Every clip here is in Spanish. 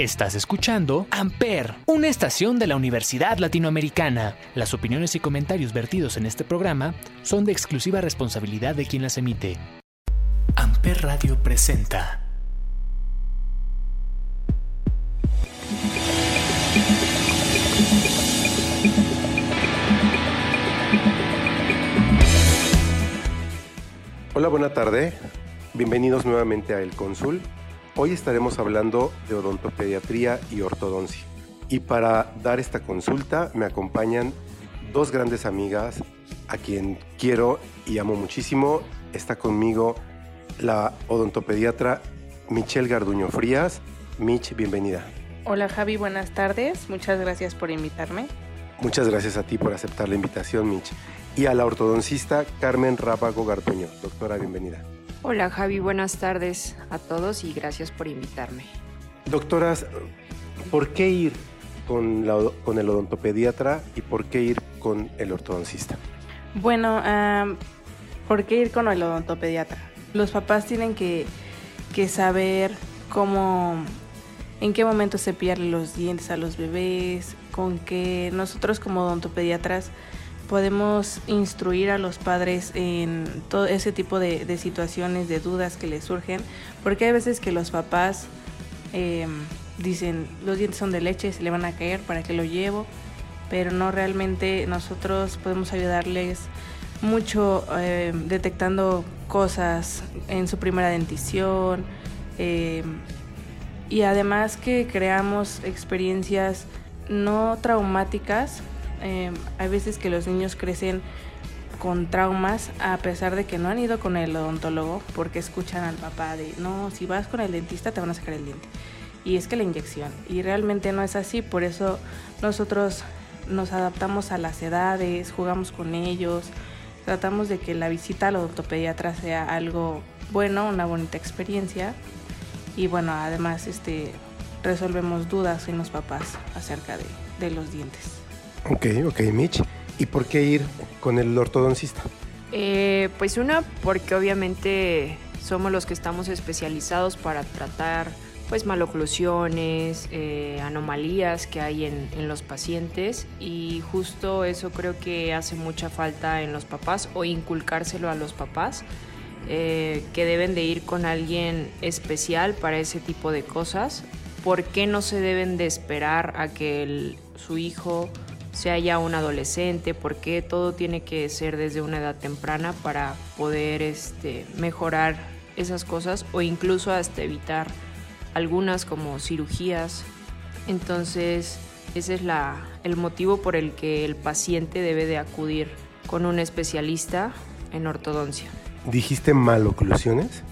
Estás escuchando Amper, una estación de la Universidad Latinoamericana. Las opiniones y comentarios vertidos en este programa son de exclusiva responsabilidad de quien las emite. Amper Radio presenta. Hola, buena tarde. Bienvenidos nuevamente a El Cónsul. Hoy estaremos hablando de odontopediatría y ortodoncia. Y para dar esta consulta me acompañan dos grandes amigas a quien quiero y amo muchísimo. Está conmigo la odontopediatra Michelle Garduño Frías. Mich, bienvenida. Hola Javi, buenas tardes. Muchas gracias por invitarme. Muchas gracias a ti por aceptar la invitación, Mich. Y a la ortodoncista Carmen Rábago Garduño. Doctora, bienvenida. Hola Javi, buenas tardes a todos y gracias por invitarme. Doctoras, ¿por qué ir con, con el odontopediatra y por qué ir con el ortodoncista? Bueno, ¿por qué ir con el odontopediatra? Los papás tienen que, que saber cómo, en qué momento se pierden los dientes a los bebés, con que nosotros como odontopediatras podemos instruir a los padres en todo ese tipo de, situaciones, de dudas que les surgen, porque hay veces que los papás em, dicen, los dientes son de leche, se le van a caer, ¿para qué lo llevo? Pero no realmente nosotros podemos ayudarles mucho em, detectando cosas en su primera dentición em, y además que creamos experiencias no traumáticas Em, hay veces que los niños crecen con traumas a pesar de que no han ido con el odontólogo porque escuchan al papá de no, si vas con el dentista te van a sacar el diente. Y es que la inyección. Y realmente no es así, por eso nosotros nos adaptamos a las edades, jugamos con ellos, tratamos de que la visita al odontopediatra sea algo bueno, una bonita experiencia. Y bueno, además este, resolvemos dudas en los papás acerca de los dientes. Ok, ok, Mitch. ¿Y por qué ir con el ortodoncista? Eh, pues una, porque obviamente somos los que estamos especializados para tratar pues maloclusiones, eh, anomalías que hay en, los pacientes y justo eso creo que hace mucha falta en los papás o inculcárselo a los papás eh, que deben de ir con alguien especial para ese tipo de cosas. ¿Por qué no se deben de esperar a que su hijo sea ya un adolescente, porque todo tiene que ser desde una edad temprana para poder este, mejorar esas cosas o incluso hasta evitar algunas como cirugías. Entonces, ese es la, el motivo por el que el paciente debe de acudir con un especialista en ortodoncia. ¿Dijiste maloclusiones?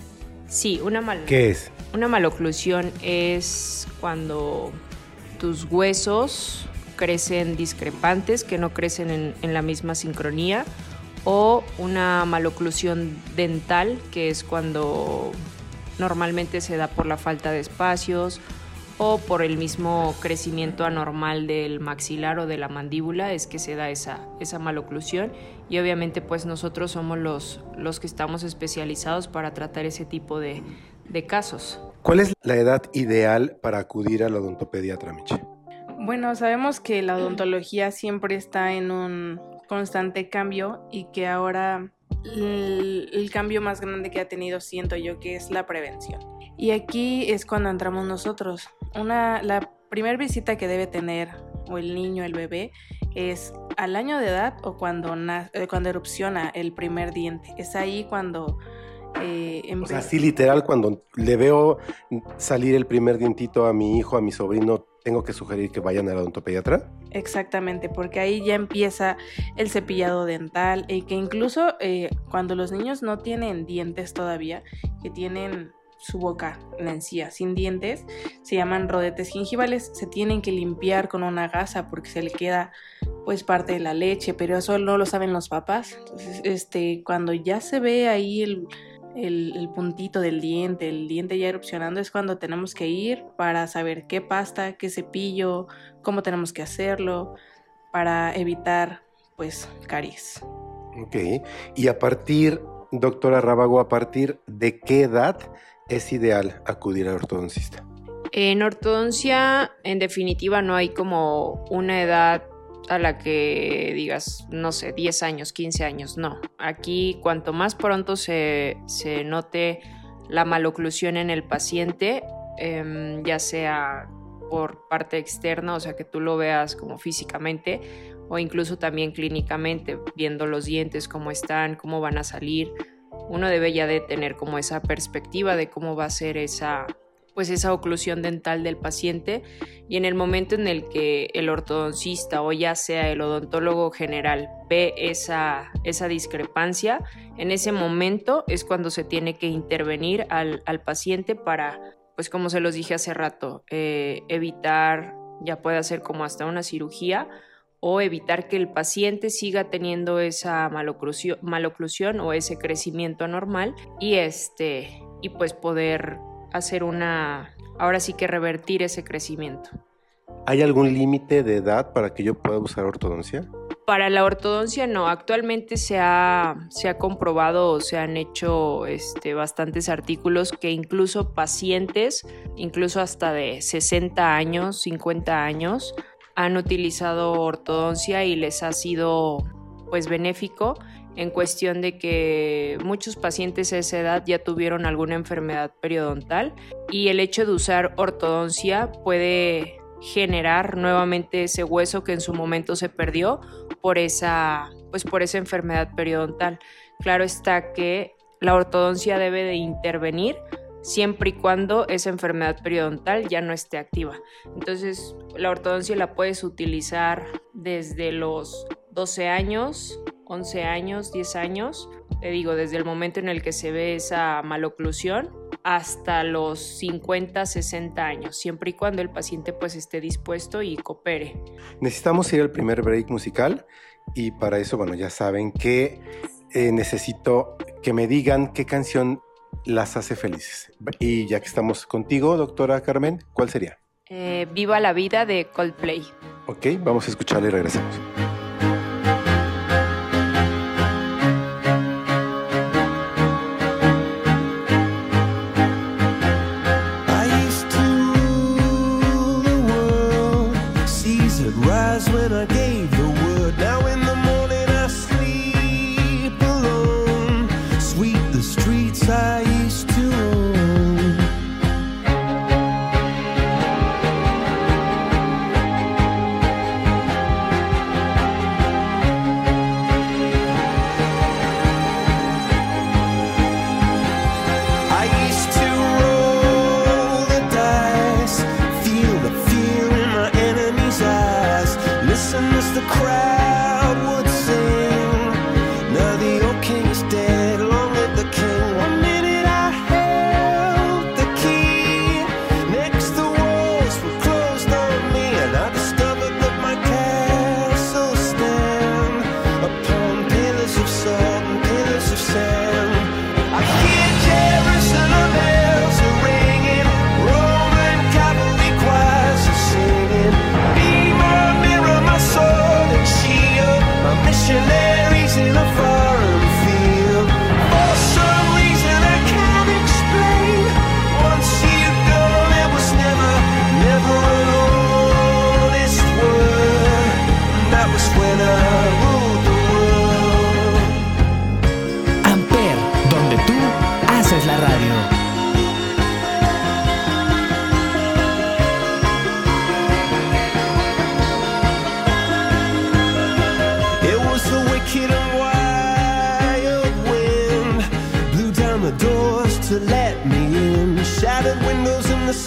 Sí, una mal. ¿Qué es? Una maloclusión es cuando tus huesos crecen discrepantes, que no crecen en, la misma sincronía, o una maloclusión dental, que es cuando normalmente se da por la falta de espacios o por el mismo crecimiento anormal del maxilar o de la mandíbula es que se da esa, esa maloclusión y obviamente pues nosotros somos los, los que estamos especializados para tratar ese tipo de, de casos. ¿Cuál es la edad ideal para acudir al odontopediatra, Miche? Bueno, sabemos que la odontología siempre está en un constante cambio y que ahora el, cambio más grande que ha tenido siento yo que es la prevención. Y aquí es cuando entramos nosotros. Una, la primera visita que debe tener o el niño, el bebé, es al año de edad o cuando, eh, cuando erupciona el primer diente. Es ahí cuando... Eh, o sea, así literal, cuando le veo salir el primer dientito a mi hijo, a mi sobrino, tengo que sugerir que vayan al odontopediatra? Exactamente, porque ahí ya empieza el cepillado dental y que incluso eh, cuando los niños no tienen dientes todavía, que tienen su boca, la encía, sin dientes, se llaman rodetes gingivales, se tienen que limpiar con una gasa porque se le queda pues parte de la leche, pero eso no lo saben los papás. Entonces, este, cuando ya se ve ahí el, el, puntito del diente, el diente ya erupcionando, es cuando tenemos que ir para saber qué pasta, qué cepillo, cómo tenemos que hacerlo, para evitar, pues, caries. Ok, y a partir, doctora Rábago, a partir de qué edad es ideal acudir al ortodoncista? En ortodoncia, en definitiva, no hay como una edad a la que digas, no sé, 10 años, 15 años, no. Aquí cuanto más pronto se, note la maloclusión en el paciente, em, ya sea por parte externa, o sea, que tú lo veas como físicamente, o incluso también clínicamente, viendo los dientes, cómo están, cómo van a salir. Uno debe ya de tener como esa perspectiva de cómo va a ser esa, pues esa oclusión dental del paciente y en el momento en el que el ortodoncista o ya sea el odontólogo general ve esa, esa discrepancia, en ese momento es cuando se tiene que intervenir al, paciente para, pues como se los dije hace rato, eh, evitar, ya puede ser como hasta una cirugía o evitar que el paciente siga teniendo esa maloclusión, maloclusión o ese crecimiento anormal y este y pues poder hacer una ahora sí que revertir ese crecimiento. ¿Hay algún límite de edad para que yo pueda usar ortodoncia? Para la ortodoncia no, actualmente se ha, se ha comprobado o se han hecho este, bastantes artículos que incluso pacientes, incluso hasta de 60 años, 50 años, han utilizado ortodoncia y les ha sido pues benéfico en cuestión de que muchos pacientes a esa edad ya tuvieron alguna enfermedad periodontal y el hecho de usar ortodoncia puede generar nuevamente ese hueso que en su momento se perdió por esa pues por esa enfermedad periodontal. Claro está que la ortodoncia debe de intervenir siempre y cuando esa enfermedad periodontal ya no esté activa. Entonces, la ortodoncia la puedes utilizar desde los 12 años, 11 años, 10 años, te digo, desde el momento en el que se ve esa maloclusión hasta los 50, 60 años, siempre y cuando el paciente pues esté dispuesto y coopere. Necesitamos ir al primer break musical y para eso, bueno, ya saben que eh, necesito que me digan qué canción las hace felices. Y ya que estamos contigo, doctora Carmen, ¿cuál sería? Eh, Viva la vida de Coldplay. Ok, vamos a escucharle y regresamos.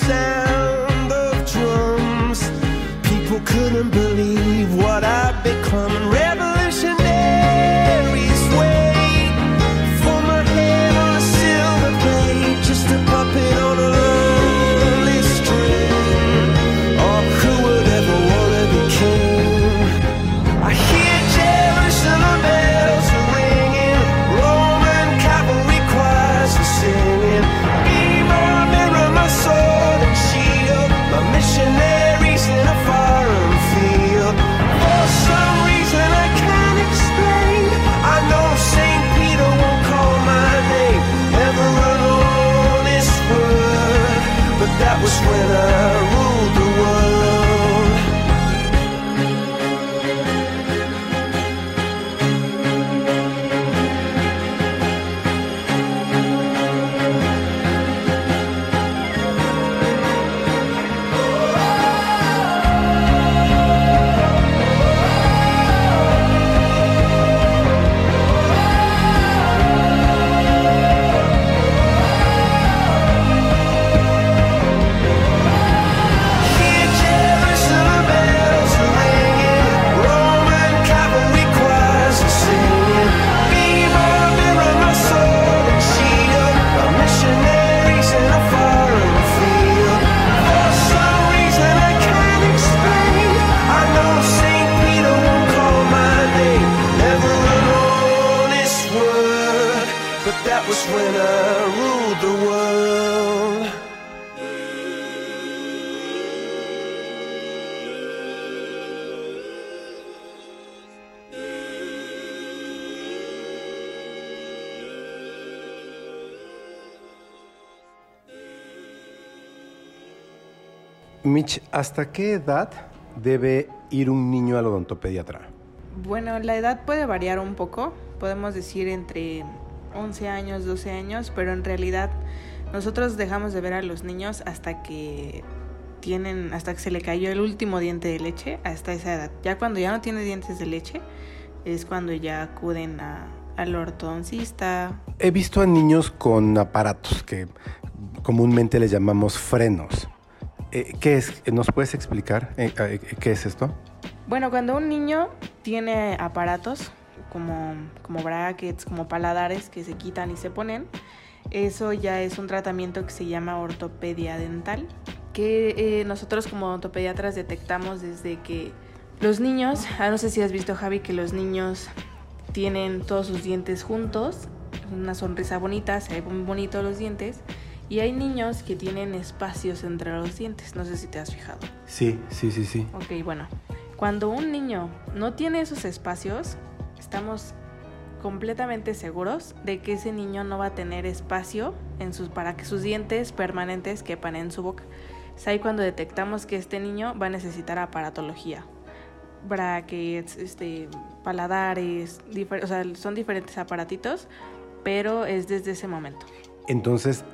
sound Mitch, ¿hasta qué edad debe ir un niño al odontopediatra? Bueno, la edad puede variar un poco, podemos decir entre 11 años, 12 años, pero en realidad nosotros dejamos de ver a los niños hasta que tienen, hasta que se le cayó el último diente de leche, hasta esa edad. Ya cuando ya no tiene dientes de leche, es cuando ya acuden a, al ortodoncista. He visto a niños con aparatos que comúnmente les llamamos frenos. Eh, ¿Qué es? ¿Nos puedes explicar eh, eh, qué es esto? Bueno, cuando un niño tiene aparatos como, como brackets, como paladares que se quitan y se ponen, eso ya es un tratamiento que se llama ortopedia dental, que nosotros como ortopediatras detectamos desde que los niños, ah, no sé si has visto Javi, que los niños tienen todos sus dientes juntos, una sonrisa bonita, se ven bonitos los dientes, y hay niños que tienen espacios entre los dientes, no sé si te has fijado. Sí, sí, sí, sí. Ok, bueno, cuando un niño no tiene esos espacios, estamos completamente seguros de que ese niño no va a tener espacio en sus, para que sus dientes permanentes quepan en su boca. Es ahí cuando detectamos que este niño va a necesitar aparatología. Brackets, este, paladares, o sea, son diferentes aparatitos, pero es desde ese momento. Entonces,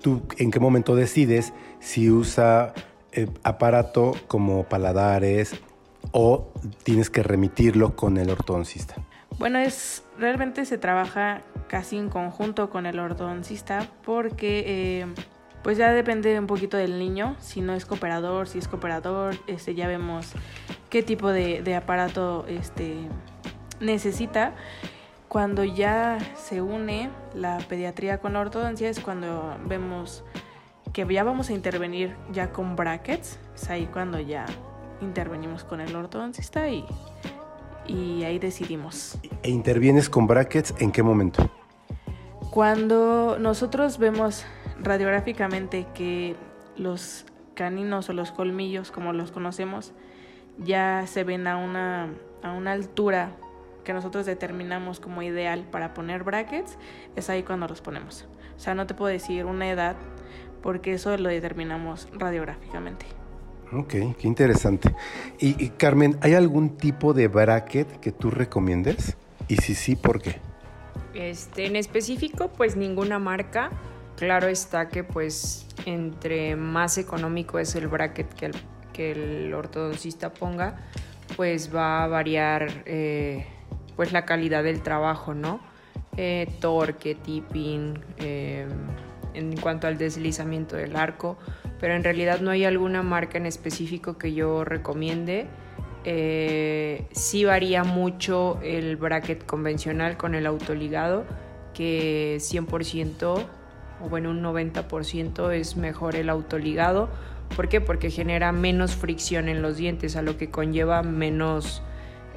¿tú en qué momento decides si usa eh, aparato como paladares o tienes que remitirlo con el ortodoncista? Bueno, es realmente se trabaja casi en conjunto con el ortodoncista porque eh, pues ya depende un poquito del niño, si no es cooperador, si es cooperador, este, ya vemos qué tipo de, de aparato este, necesita cuando ya se une la pediatría con la ortodoncia es cuando vemos que ya vamos a intervenir ya con brackets, es ahí cuando ya intervenimos con el ortodoncista y, y ahí decidimos. ¿E intervienes con brackets en qué momento? Cuando nosotros vemos radiográficamente que los caninos o los colmillos, como los conocemos, ya se ven a una, a una altura que nosotros determinamos como ideal para poner brackets, es ahí cuando los ponemos. O sea, no te puedo decir una edad porque eso lo determinamos radiográficamente. Ok, qué interesante. Y, Carmen, ¿hay algún tipo de bracket que tú recomiendes? Y si sí, ¿por qué? Este, en específico, pues ninguna marca. Claro está que pues entre más económico es el bracket que el, que el ortodoncista ponga, pues va a variar eh, pues la calidad del trabajo, ¿no? Eh, torque, tipping, em, en cuanto al deslizamiento del arco, pero en realidad no hay alguna marca en específico que yo recomiende. Eh, sí varía mucho el bracket convencional con el autoligado, que 100% o bueno un 90% es mejor el autoligado. ¿Por qué? Porque genera menos fricción en los dientes, a lo que conlleva menos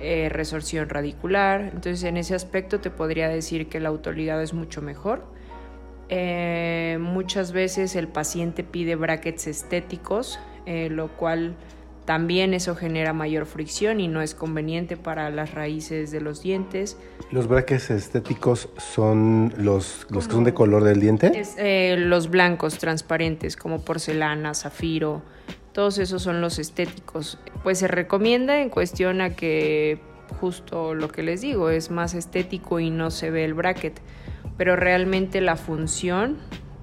eh, resorción radicular. Entonces en ese aspecto te podría decir que el autoligado es mucho mejor. Eh, muchas veces el paciente pide brackets estéticos, eh, lo cual también eso genera mayor fricción y no es conveniente para las raíces de los dientes. ¿Los brackets estéticos son los, los que son de color del diente? los blancos transparentes como porcelana, zafiro, todos esos son los estéticos. Pues se recomienda en cuestión a que justo lo que les digo, es más estético y no se ve el bracket, pero realmente la función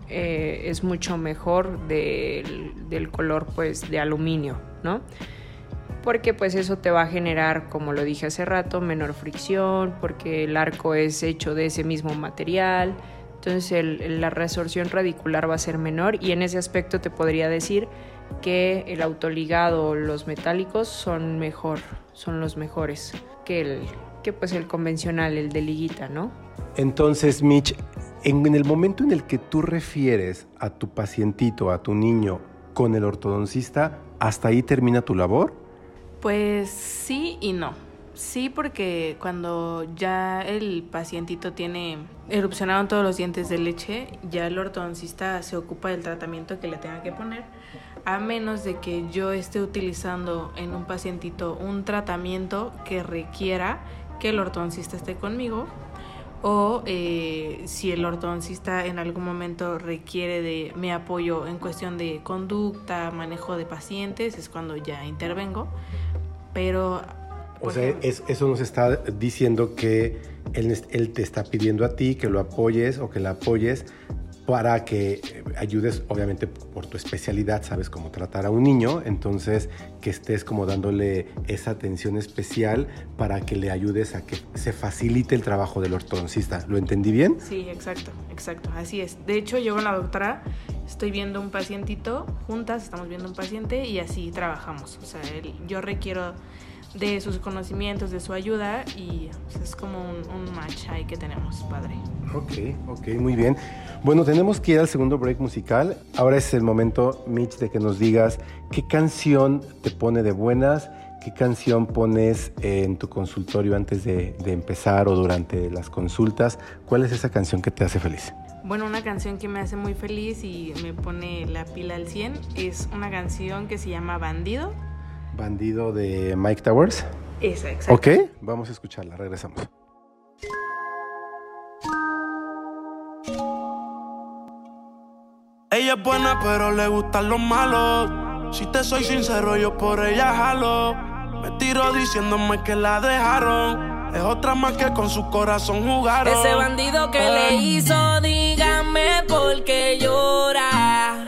eh, es mucho mejor del, del, color pues de aluminio, ¿no? Porque pues eso te va a generar, como lo dije hace rato, menor fricción, porque el arco es hecho de ese mismo material, entonces la resorción radicular va a ser menor y en ese aspecto te podría decir que el autoligado o los metálicos son mejor, son los mejores que el que pues el convencional, el de liguita, ¿no? Entonces, Mitch, en, en el momento en el que tú refieres a tu pacientito, a tu niño con el ortodoncista, ¿hasta ahí termina tu labor? Pues sí y no. Sí, porque cuando ya el pacientito tiene erupcionado todos los dientes de leche, ya el ortodoncista se ocupa del tratamiento que le tenga que poner, a menos de que yo esté utilizando en un pacientito un tratamiento que requiera que el ortodoncista esté conmigo o eh, si el ortodoncista en algún momento requiere de mi apoyo en cuestión de conducta, manejo de pacientes, es cuando ya intervengo. Pero... O sea, eso nos está diciendo que él, él, te está pidiendo a ti que lo apoyes o que la apoyes para que eh, ayudes, obviamente por tu especialidad, sabes cómo tratar a un niño, entonces que estés como dándole esa atención especial para que le ayudes a que se facilite el trabajo del ortodoncista. ¿Lo entendí bien? Sí, exacto, exacto, así es. De hecho, yo con la doctora estoy viendo un pacientito, juntas estamos viendo un paciente y así trabajamos. O sea, yo requiero de sus conocimientos, de su ayuda y pues, es como un, un, match ahí que tenemos, padre. Ok, ok, muy bien. Bueno, tenemos que ir al segundo break musical. Ahora es el momento, Mitch, de que nos digas qué canción te pone de buenas, qué canción pones en tu consultorio antes de, de empezar o durante las consultas. ¿Cuál es esa canción que te hace feliz? Bueno, una canción que me hace muy feliz y me pone la pila al 100 es una canción que se llama Bandido Bandido de Mike Towers. Esa, exacto. Ok, vamos a escucharla, regresamos. Ella es buena, pero le gustan los malos. Si te soy sincero, yo por ella jalo. Me tiro diciéndome que la dejaron. Es otra más que con su corazón jugaron. Ese bandido que le hizo, dígame por qué llora.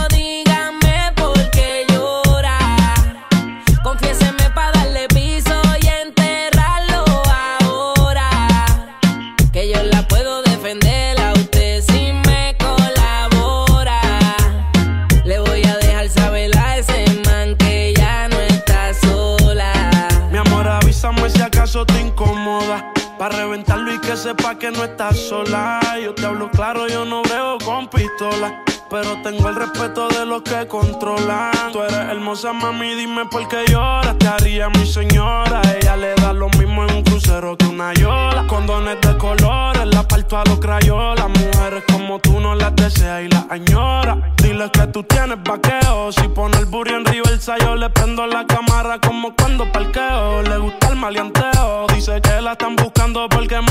sepa que no estás sola. Yo te hablo claro, yo no veo con pistola. Pero tengo el respeto de los que controlan. Tú eres hermosa, mami, dime por qué lloras. Te haría mi señora. Ella le da lo mismo en un crucero que una yola. Condones de colores, la parto a los crayolas. Mujeres como tú no las deseas y las añora. Dile que tú tienes vaqueo. Si pone el burro en el yo le prendo la cámara como cuando parqueo. Le gusta el maleanteo. Dice que la están buscando porque mata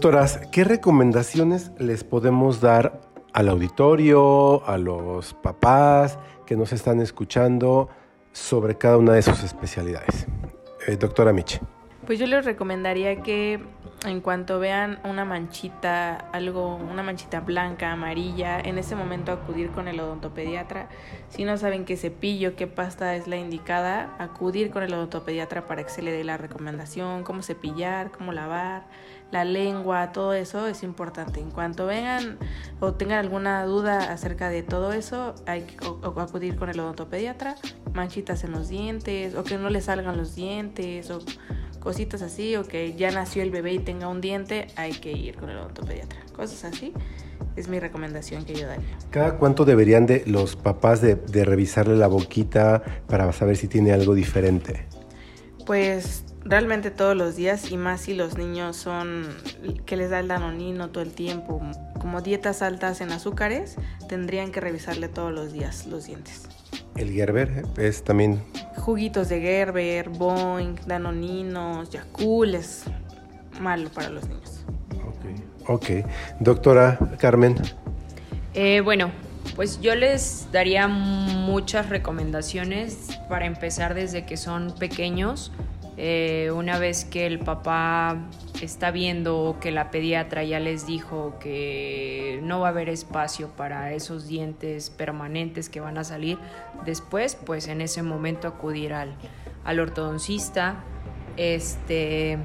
Doctoras, ¿qué recomendaciones les podemos dar al auditorio, a los papás que nos están escuchando sobre cada una de sus especialidades? Eh, doctora Miche. Pues yo les recomendaría que en cuanto vean una manchita, algo, una manchita blanca, amarilla, en ese momento acudir con el odontopediatra. Si no saben qué cepillo, qué pasta es la indicada, acudir con el odontopediatra para que se le dé la recomendación, cómo cepillar, cómo lavar, la lengua, todo eso es importante. En cuanto vengan o tengan alguna duda acerca de todo eso, hay que acudir con el odontopediatra, manchitas en los dientes o que no le salgan los dientes o cositas así o que ya nació el bebé y tenga un diente, hay que ir con el odontopediatra. Cosas así es mi recomendación que yo daría. ¿Cada cuánto deberían de los papás de, de revisarle la boquita para saber si tiene algo diferente? Pues realmente todos los días y más si los niños son que les da el danonino todo el tiempo, como dietas altas en azúcares, tendrían que revisarle todos los días los dientes. El Gerber es también juguitos de Gerber, Boing, danoninos, Yakul es malo para los niños. Ok, okay. doctora Carmen. Eh, bueno, pues yo les daría muchas recomendaciones para empezar desde que son pequeños eh, una vez que el papá está viendo que la pediatra ya les dijo que no va a haber espacio para esos dientes permanentes que van a salir después, pues en ese momento acudir al, al ortodoncista. Este,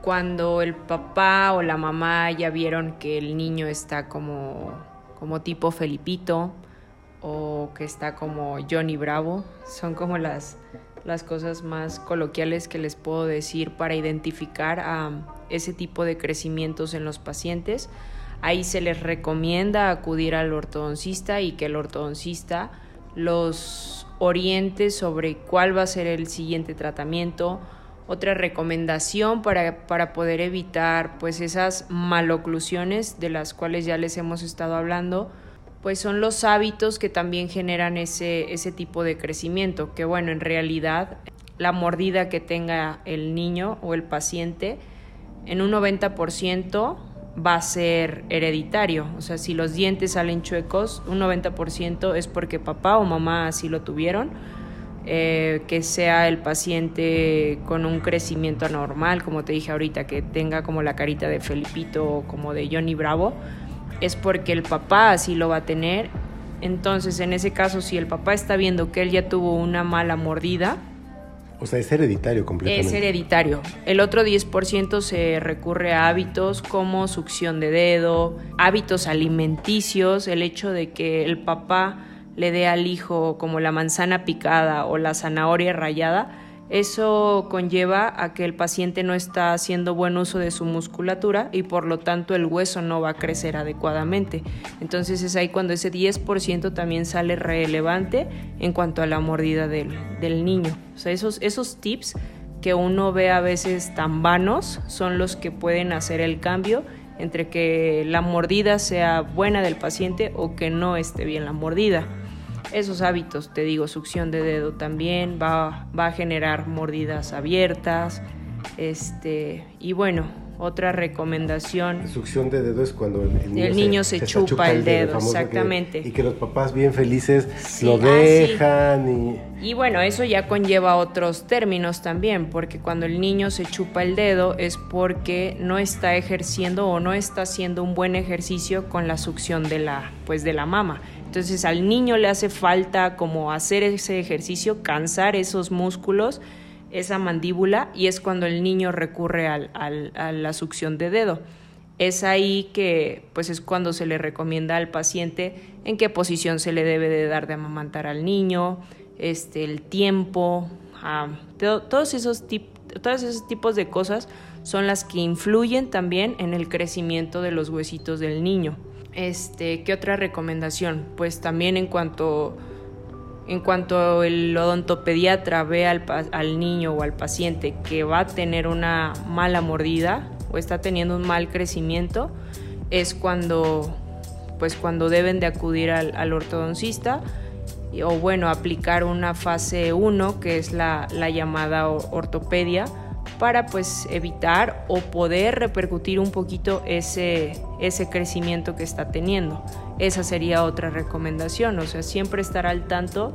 cuando el papá o la mamá ya vieron que el niño está como, como tipo Felipito o que está como Johnny Bravo, son como las las cosas más coloquiales que les puedo decir para identificar a ese tipo de crecimientos en los pacientes. Ahí se les recomienda acudir al ortodoncista y que el ortodoncista los oriente sobre cuál va a ser el siguiente tratamiento. Otra recomendación para, para poder evitar pues esas maloclusiones de las cuales ya les hemos estado hablando pues son los hábitos que también generan ese, ese tipo de crecimiento, que bueno, en realidad la mordida que tenga el niño o el paciente en un 90% va a ser hereditario. O sea, si los dientes salen chuecos, un 90% es porque papá o mamá así lo tuvieron. Eh, que sea el paciente con un crecimiento anormal, como te dije ahorita, que tenga como la carita de Felipito o como de Johnny Bravo, es porque el papá así lo va a tener. Entonces, en ese caso, si el papá está viendo que él ya tuvo una mala mordida, o sea, es hereditario completamente. Es hereditario. El otro 10% se recurre a hábitos como succión de dedo, hábitos alimenticios, el hecho de que el papá le dé al hijo como la manzana picada o la zanahoria rallada eso conlleva a que el paciente no está haciendo buen uso de su musculatura y por lo tanto el hueso no va a crecer adecuadamente. Entonces es ahí cuando ese 10% también sale relevante en cuanto a la mordida del, niño. O sea, esos, esos tips que uno ve a veces tan vanos son los que pueden hacer el cambio entre que la mordida sea buena del paciente o que no esté bien la mordida esos hábitos, te digo, succión de dedo también va, va a generar mordidas abiertas. Este, y bueno, otra recomendación. Succión de dedo es cuando el, niño, se, chupa, el dedo, exactamente. y que los papás bien felices lo ah, dejan. y... y bueno, eso ya conlleva otros términos también, porque cuando el niño se chupa el dedo es porque no está ejerciendo o no está haciendo un buen ejercicio con la succión de la, pues de la mama. Entonces al niño le hace falta como hacer ese ejercicio, cansar esos músculos, esa mandíbula, y es cuando el niño recurre al, a la succión de dedo. Es ahí que pues es cuando se le recomienda al paciente en qué posición se le debe de dar de amamantar al niño, este, el tiempo, todos, esos todos esos tipos de cosas son las que influyen también en el crecimiento de los huesitos del niño. Este, ¿qué otra recomendación? Pues también en cuanto en cuanto el odontopediatra ve al, al, niño o al paciente que va a tener una mala mordida o está teniendo un mal crecimiento, es cuando, pues cuando deben de acudir al, al ortodoncista o bueno, aplicar una fase 1, que es la, la llamada ortopedia, para pues evitar o poder repercutir un poquito ese, ese crecimiento que está teniendo. Esa sería otra recomendación, o sea, siempre estar al tanto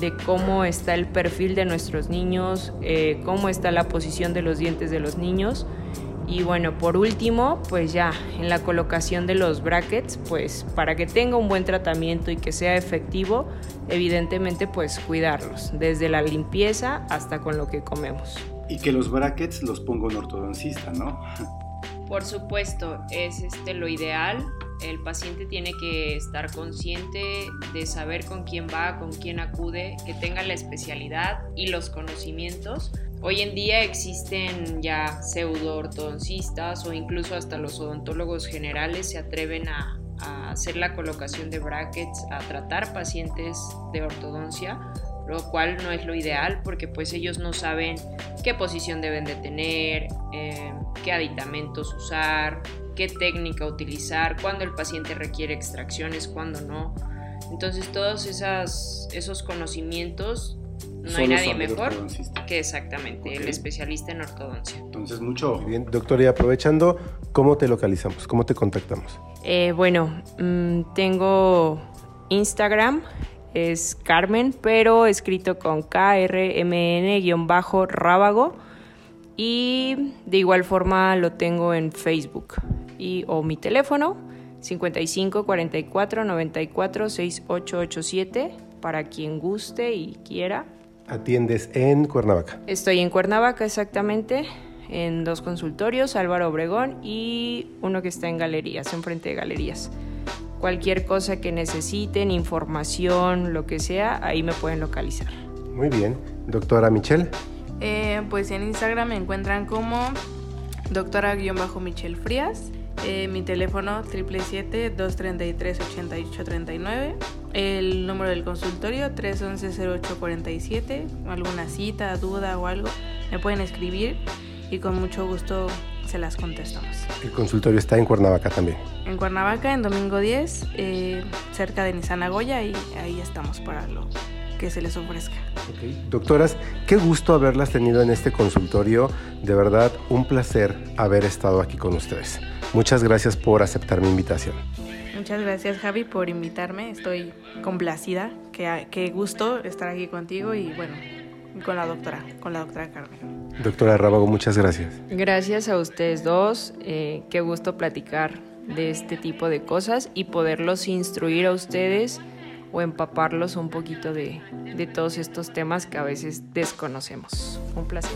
de cómo está el perfil de nuestros niños, eh, cómo está la posición de los dientes de los niños. Y bueno, por último, pues ya en la colocación de los brackets, pues para que tenga un buen tratamiento y que sea efectivo, evidentemente pues cuidarlos, desde la limpieza hasta con lo que comemos. Y que los brackets los ponga un ortodoncista, ¿no? Por supuesto, es este lo ideal. El paciente tiene que estar consciente de saber con quién va, con quién acude, que tenga la especialidad y los conocimientos. Hoy en día existen ya pseudo ortodoncistas o incluso hasta los odontólogos generales se atreven a hacer la colocación de brackets, a tratar pacientes de ortodoncia lo cual no es lo ideal porque pues ellos no saben qué posición deben de tener, eh, qué aditamentos usar, qué técnica utilizar, cuándo el paciente requiere extracciones, cuándo no. Entonces todos esas, esos conocimientos no hay nadie mejor que exactamente el especialista en ortodoncia. Entonces mucho. bien, doctor, y aprovechando, ¿cómo te localizamos? ¿Cómo te contactamos? Eh, bueno, mm, tengo Instagram, es Carmen, pero escrito con KRMN-rábago. Y de igual forma lo tengo en Facebook. Y, o mi teléfono 55 44 94 6887 para quien guste y quiera. ¿Atiendes en Cuernavaca? Estoy en Cuernavaca exactamente, en dos consultorios, Álvaro Obregón y uno que está en galerías, enfrente de galerías cualquier cosa que necesiten, información, lo que sea, ahí me pueden localizar. Muy bien. Doctora Michelle. Eh, pues en Instagram me encuentran como doctora-michelle Frías. Eh, mi teléfono 777-233-8839. El número del consultorio 311-0847. Alguna cita, duda o algo, me pueden escribir y con mucho gusto se las contestamos. El consultorio está en Cuernavaca también. En Cuernavaca, en domingo 10, eh, cerca de Nizanagoya, y ahí estamos para lo que se les ofrezca. Doctoras, qué gusto haberlas tenido en este consultorio. De verdad, un placer haber estado aquí con ustedes. Muchas gracias por aceptar mi invitación. Muchas gracias Javi por invitarme. Estoy complacida. Qué, qué gusto estar aquí contigo y bueno, con la doctora, con la doctora Carmen. Doctora Rábago, muchas gracias. Gracias a ustedes dos. Eh, qué gusto platicar de este tipo de cosas y poderlos instruir a ustedes o empaparlos un poquito de, de todos estos temas que a veces desconocemos. Un placer.